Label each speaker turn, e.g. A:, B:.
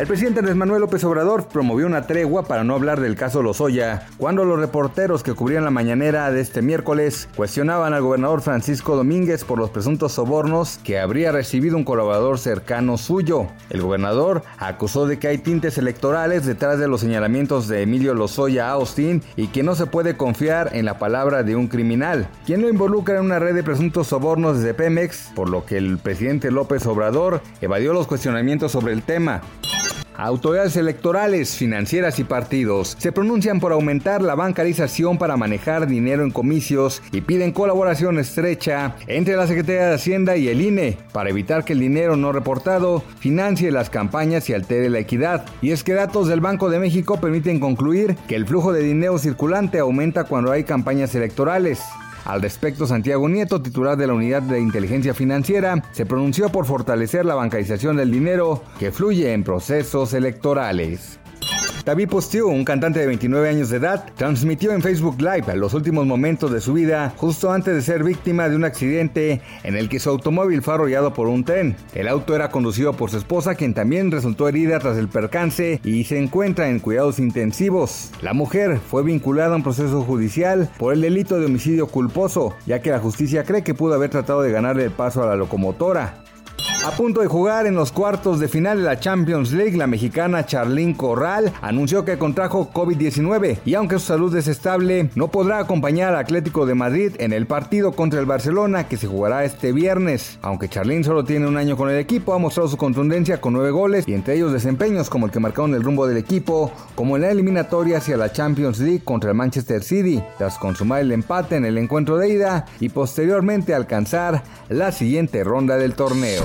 A: El presidente Andrés Manuel López Obrador promovió una tregua para no hablar del caso Lozoya, cuando los reporteros que cubrían la mañanera de este miércoles cuestionaban al gobernador Francisco Domínguez por los presuntos sobornos que habría recibido un colaborador cercano suyo. El gobernador acusó de que hay tintes electorales detrás de los señalamientos de Emilio Lozoya Austin y que no se puede confiar en la palabra de un criminal, quien lo involucra en una red de presuntos sobornos desde Pemex, por lo que el presidente López Obrador evadió los cuestionamientos sobre el tema. Autoridades electorales, financieras y partidos se pronuncian por aumentar la bancarización para manejar dinero en comicios y piden colaboración estrecha entre la Secretaría de Hacienda y el INE para evitar que el dinero no reportado financie las campañas y altere la equidad. Y es que datos del Banco de México permiten concluir que el flujo de dinero circulante aumenta cuando hay campañas electorales. Al respecto, Santiago Nieto, titular de la Unidad de Inteligencia Financiera, se pronunció por fortalecer la bancarización del dinero que fluye en procesos electorales. David Postiu, un cantante de 29 años de edad, transmitió en Facebook Live los últimos momentos de su vida justo antes de ser víctima de un accidente en el que su automóvil fue arrollado por un tren. El auto era conducido por su esposa, quien también resultó herida tras el percance y se encuentra en cuidados intensivos. La mujer fue vinculada a un proceso judicial por el delito de homicidio culposo, ya que la justicia cree que pudo haber tratado de ganarle el paso a la locomotora. A punto de jugar en los cuartos de final de la Champions League, la mexicana Charlín Corral anunció que contrajo COVID-19 y aunque su salud es estable, no podrá acompañar al Atlético de Madrid en el partido contra el Barcelona que se jugará este viernes. Aunque Charlín solo tiene un año con el equipo, ha mostrado su contundencia con nueve goles y entre ellos desempeños como el que marcaron el rumbo del equipo, como en la eliminatoria hacia la Champions League contra el Manchester City, tras consumar el empate en el encuentro de ida y posteriormente alcanzar la siguiente ronda del torneo.